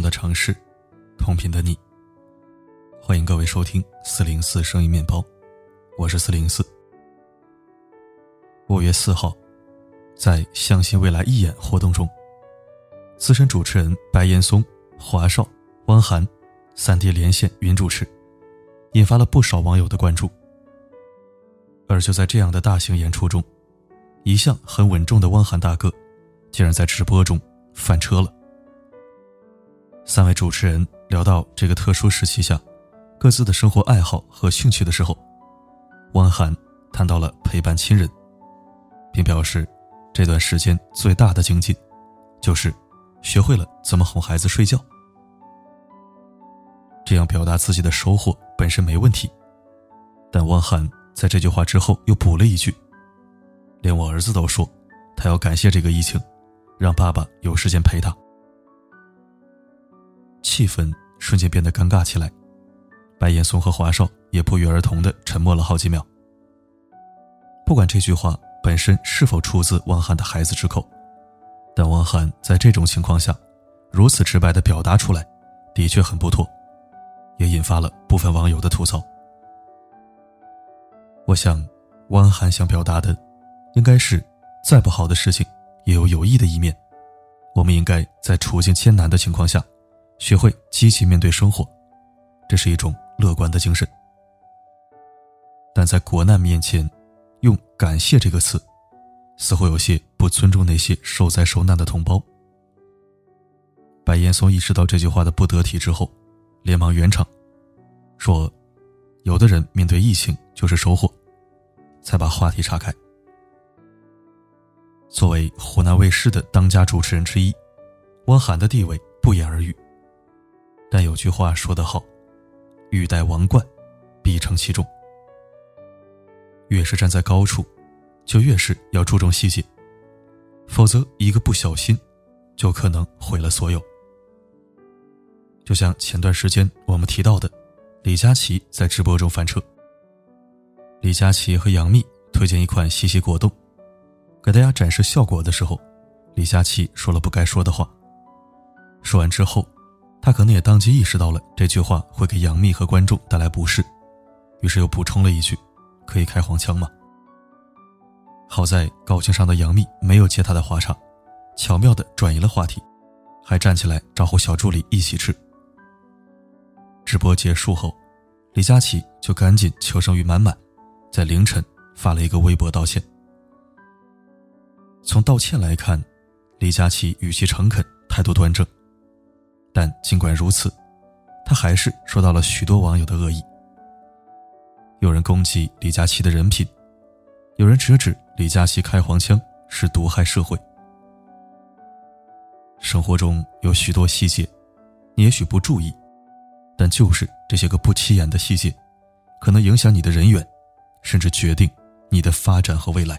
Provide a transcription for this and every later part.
的城市，同频的你。欢迎各位收听四零四声音面包，我是四零四。五月四号，在“相信未来”一演活动中，资深主持人白岩松、华少、汪涵三地连线云主持，引发了不少网友的关注。而就在这样的大型演出中，一向很稳重的汪涵大哥，竟然在直播中翻车了。三位主持人聊到这个特殊时期下各自的生活爱好和兴趣的时候，汪涵谈到了陪伴亲人，并表示这段时间最大的精进就是学会了怎么哄孩子睡觉。这样表达自己的收获本身没问题，但汪涵在这句话之后又补了一句：“连我儿子都说，他要感谢这个疫情，让爸爸有时间陪他。”气氛瞬间变得尴尬起来，白岩松和华少也不约而同的沉默了好几秒。不管这句话本身是否出自汪涵的孩子之口，但汪涵在这种情况下如此直白的表达出来，的确很不妥，也引发了部分网友的吐槽。我想，汪涵想表达的，应该是，再不好的事情也有有益的一面，我们应该在处境艰难的情况下。学会积极面对生活，这是一种乐观的精神。但在国难面前，用“感谢”这个词，似乎有些不尊重那些受灾受难的同胞。白岩松意识到这句话的不得体之后，连忙圆场，说：“有的人面对疫情就是收获。”才把话题岔开。作为湖南卫视的当家主持人之一，汪涵的地位不言而喻。但有句话说得好，“欲戴王冠，必承其重。”越是站在高处，就越是要注重细节，否则一个不小心，就可能毁了所有。就像前段时间我们提到的，李佳琦在直播中翻车。李佳琦和杨幂推荐一款西西果冻，给大家展示效果的时候，李佳琦说了不该说的话。说完之后。他可能也当即意识到了这句话会给杨幂和观众带来不适，于是又补充了一句：“可以开黄腔吗？”好在高情商的杨幂没有接他的话茬，巧妙的转移了话题，还站起来招呼小助理一起吃。直播结束后，李佳琦就赶紧求生欲满满，在凌晨发了一个微博道歉。从道歉来看，李佳琦语气诚恳，态度端正。但尽管如此，他还是受到了许多网友的恶意。有人攻击李佳琦的人品，有人直指李佳琦开黄腔是毒害社会。生活中有许多细节，你也许不注意，但就是这些个不起眼的细节，可能影响你的人缘，甚至决定你的发展和未来。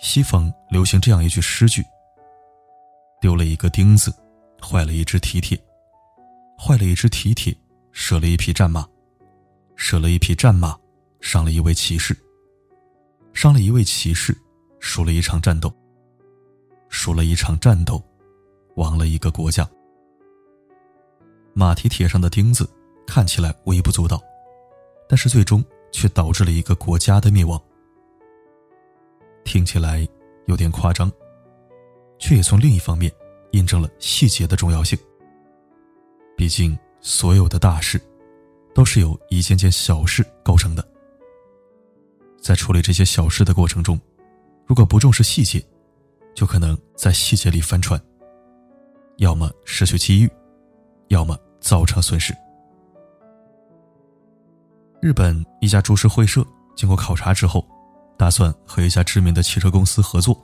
西方流行这样一句诗句。丢了一个钉子，坏了一只蹄铁；坏了一只蹄铁，折了一匹战马；折了一匹战马，伤了一位骑士；伤了一位骑士，输了一场战斗；输了一场战斗，亡了一个国家。马蹄铁上的钉子看起来微不足道，但是最终却导致了一个国家的灭亡。听起来有点夸张。却也从另一方面印证了细节的重要性。毕竟，所有的大事都是由一件件小事构成的。在处理这些小事的过程中，如果不重视细节，就可能在细节里翻船，要么失去机遇，要么造成损失。日本一家株式会社经过考察之后，打算和一家知名的汽车公司合作。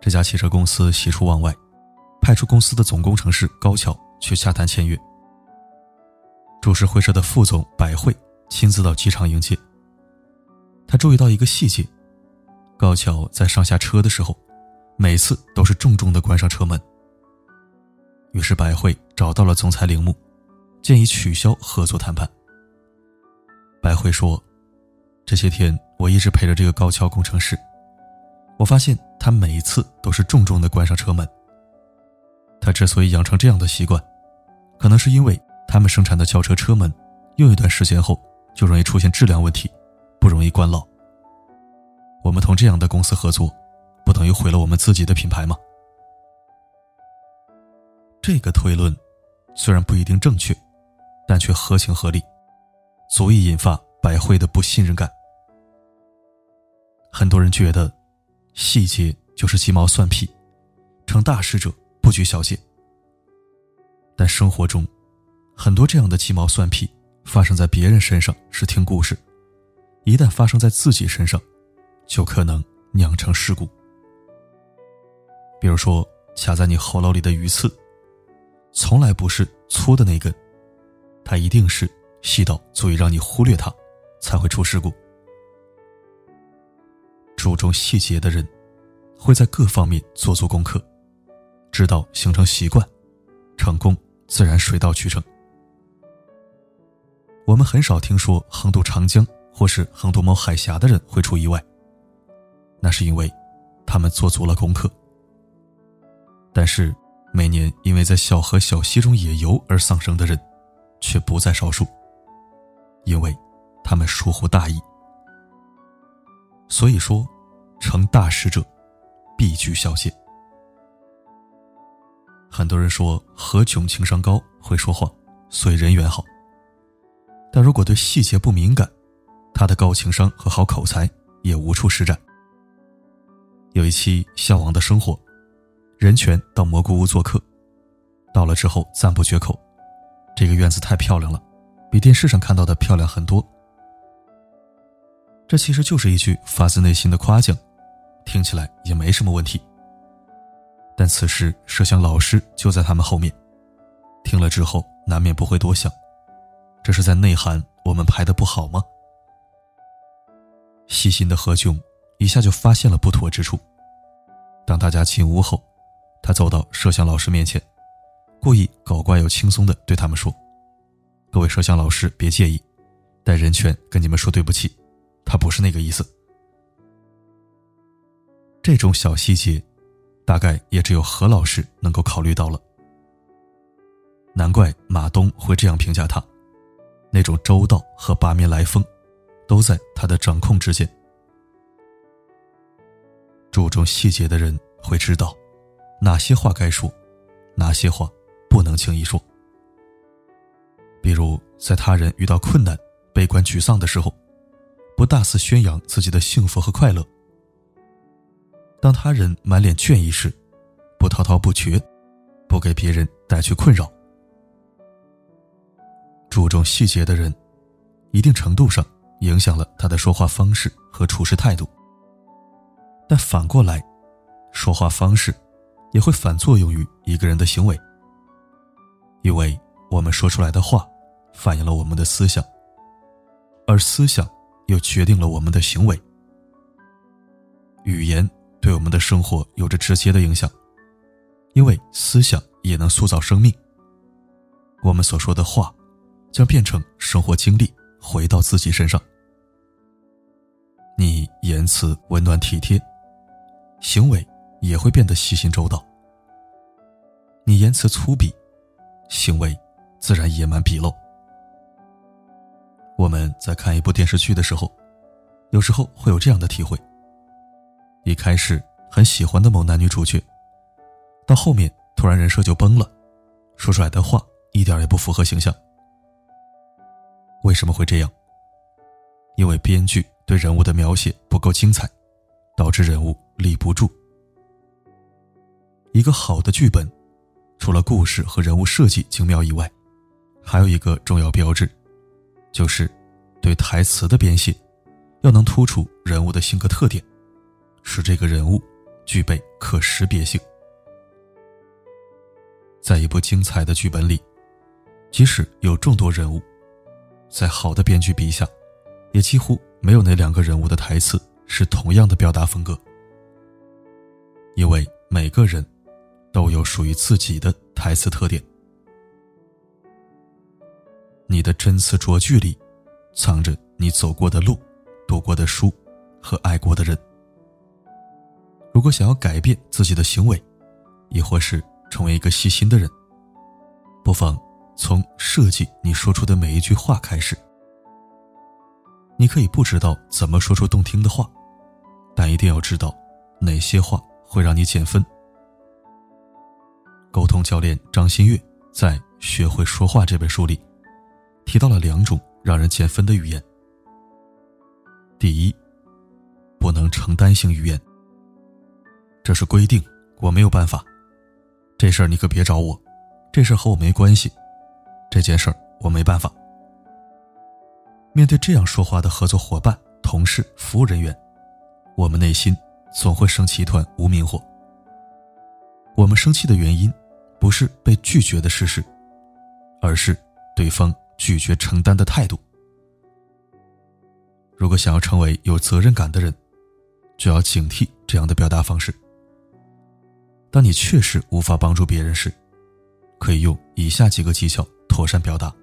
这家汽车公司喜出望外，派出公司的总工程师高桥去洽谈签约。株式会社的副总百惠亲自到机场迎接。他注意到一个细节：高桥在上下车的时候，每次都是重重的关上车门。于是百惠找到了总裁铃木，建议取消合作谈判。百惠说：“这些天我一直陪着这个高桥工程师。”我发现他每一次都是重重的关上车门。他之所以养成这样的习惯，可能是因为他们生产的轿车车门用一段时间后就容易出现质量问题，不容易关牢。我们同这样的公司合作，不等于毁了我们自己的品牌吗？这个推论虽然不一定正确，但却合情合理，足以引发百惠的不信任感。很多人觉得，细节就是鸡毛蒜皮，成大事者不拘小节。但生活中，很多这样的鸡毛蒜皮发生在别人身上是听故事，一旦发生在自己身上，就可能酿成事故。比如说，卡在你喉咙里的鱼刺，从来不是粗的那根，它一定是细到足以让你忽略它，才会出事故。注重细节的人，会在各方面做足功课，直到形成习惯，成功自然水到渠成。我们很少听说横渡长江或是横渡某海峡的人会出意外，那是因为他们做足了功课。但是，每年因为在小河小溪中野游而丧生的人，却不在少数，因为他们疏忽大意。所以说，成大事者必居小节。很多人说何炅情商高，会说话，所以人缘好。但如果对细节不敏感，他的高情商和好口才也无处施展。有一期《向往的生活》，任泉到蘑菇屋做客，到了之后赞不绝口：“这个院子太漂亮了，比电视上看到的漂亮很多。”这其实就是一句发自内心的夸奖，听起来也没什么问题。但此时摄像老师就在他们后面，听了之后难免不会多想：这是在内涵我们拍的不好吗？细心的何炅一下就发现了不妥之处。当大家进屋后，他走到摄像老师面前，故意搞怪又轻松的对他们说：“各位摄像老师别介意，带人权跟你们说对不起。”他不是那个意思。这种小细节，大概也只有何老师能够考虑到了。难怪马东会这样评价他，那种周到和八面来风，都在他的掌控之间。注重细节的人会知道，哪些话该说，哪些话不能轻易说。比如，在他人遇到困难、悲观沮丧的时候。不大肆宣扬自己的幸福和快乐。当他人满脸倦意时，不滔滔不绝，不给别人带去困扰。注重细节的人，一定程度上影响了他的说话方式和处事态度。但反过来，说话方式也会反作用于一个人的行为，因为我们说出来的话，反映了我们的思想，而思想。又决定了我们的行为。语言对我们的生活有着直接的影响，因为思想也能塑造生命。我们所说的话，将变成生活经历，回到自己身上。你言辞温暖体贴，行为也会变得细心周到。你言辞粗鄙，行为自然野蛮鄙陋。我们在看一部电视剧的时候，有时候会有这样的体会：一开始很喜欢的某男女主角，到后面突然人设就崩了，说出来的话一点也不符合形象。为什么会这样？因为编剧对人物的描写不够精彩，导致人物立不住。一个好的剧本，除了故事和人物设计精妙以外，还有一个重要标志。就是，对台词的编写，要能突出人物的性格特点，使这个人物具备可识别性。在一部精彩的剧本里，即使有众多人物，在好的编剧笔下，也几乎没有那两个人物的台词是同样的表达风格，因为每个人都有属于自己的台词特点。你的真词拙句里，藏着你走过的路、读过的书和爱过的人。如果想要改变自己的行为，亦或是成为一个细心的人，不妨从设计你说出的每一句话开始。你可以不知道怎么说出动听的话，但一定要知道哪些话会让你减分。沟通教练张馨月在《学会说话》这本书里提到了两种让人减分的语言。第一，不能承担性语言。这是规定，我没有办法。这事儿你可别找我，这事儿和我没关系。这件事儿我没办法。面对这样说话的合作伙伴、同事、服务人员，我们内心总会升起一团无名火。我们生气的原因，不是被拒绝的事实，而是对方拒绝承担的态度。如果想要成为有责任感的人，就要警惕这样的表达方式。当你确实无法帮助别人时，可以用以下几个技巧妥善表达。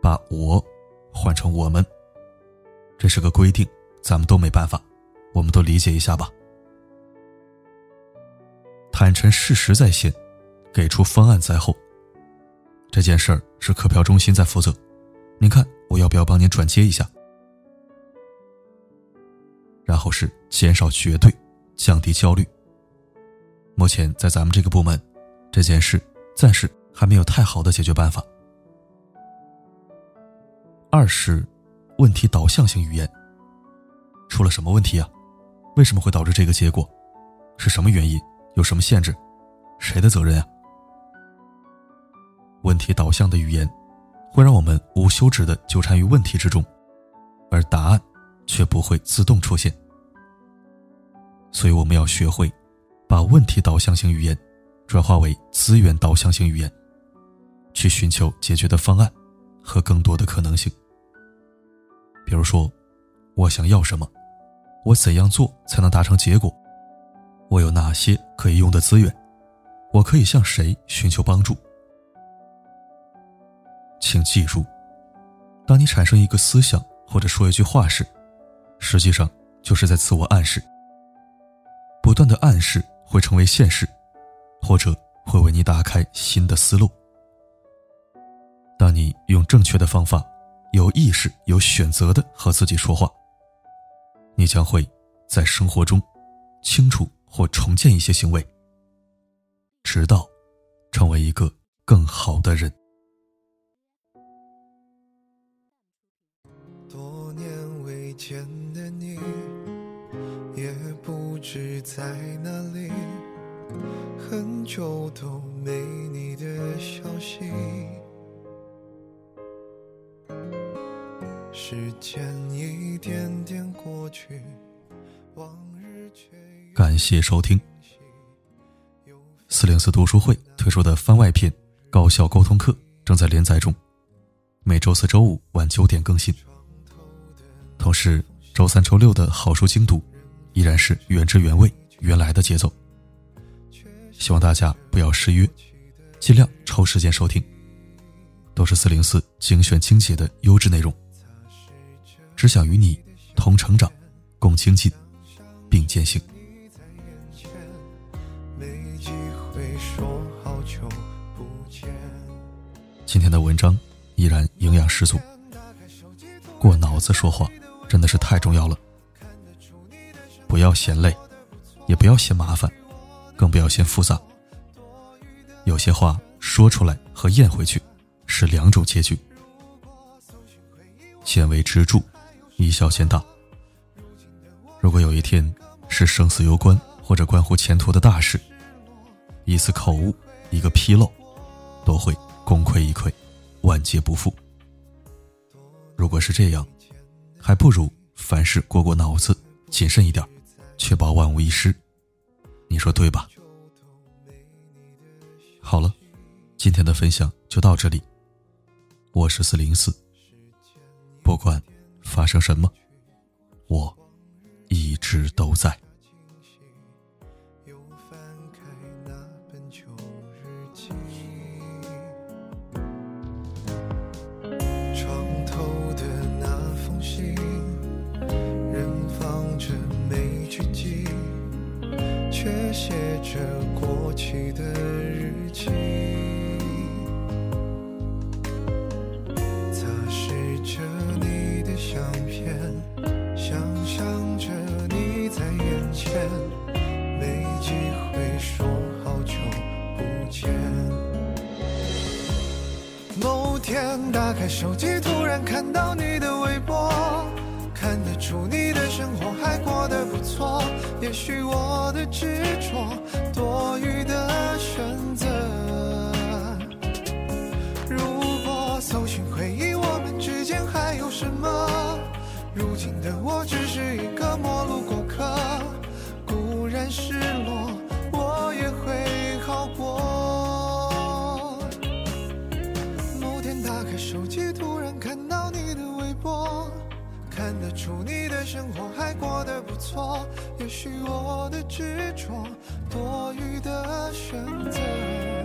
把我换成我们，这是个规定，咱们都没办法，我们都理解一下吧。坦诚事实在先，给出方案在后。这件事儿是客票中心在负责，您看我要不要帮您转接一下？然后是减少绝对，降低焦虑。目前在咱们这个部门，这件事暂时还没有太好的解决办法。二是，问题导向型语言。出了什么问题啊？为什么会导致这个结果？是什么原因？有什么限制？谁的责任啊？问题导向的语言，会让我们无休止的纠缠于问题之中，而答案却不会自动出现。所以我们要学会，把问题导向型语言，转化为资源导向型语言，去寻求解决的方案。和更多的可能性，比如说，我想要什么，我怎样做才能达成结果，我有哪些可以用的资源，我可以向谁寻求帮助。请记住，当你产生一个思想或者说一句话时，实际上就是在自我暗示。不断的暗示会成为现实，或者会为你打开新的思路。当你用正确的方法，有意识、有选择的和自己说话，你将会在生活中清楚或重建一些行为，直到成为一个更好的人。见的你，也不知在哪里，很久都没你的消息。时间一点点过去，往日却感谢收听。四零四读书会推出的番外篇高效沟通课正在连载中，每周四周五晚九点更新。同时，周三、周六的好书精读依然是原汁原味、原来的节奏。希望大家不要失约，尽量抽时间收听，都是四零四精选精简的优质内容。只想与你同成长，共精进，并践行。今天的文章依然营养十足。过脑子说话真的是太重要了。不要嫌累，也不要嫌麻烦，更不要嫌复杂。有些话说出来和咽回去是两种结局。先为支柱。以小见大。如果有一天是生死攸关或者关乎前途的大事，一次口误，一个纰漏，都会功亏一篑，万劫不复。如果是这样，还不如凡事过过脑子，谨慎一点，确保万无一失。你说对吧？好了，今天的分享就到这里。我是四零四，不管。发生什么，我一直都在。床着过期的日记，擦拭着你的相片，想象着你在眼前，没机会说好久不见。某天打开手机，突然看到你的微博。看得出你的生活还过得不错。也许我的执着，多余的选择。如果搜寻回忆，我们之间还有什么？如今的我只是一个陌路过客，固然失落，我也会好过。某天打开手机，突然看到你的微博，看得出你的生活还过得不错。也许我的执着，多余的选择。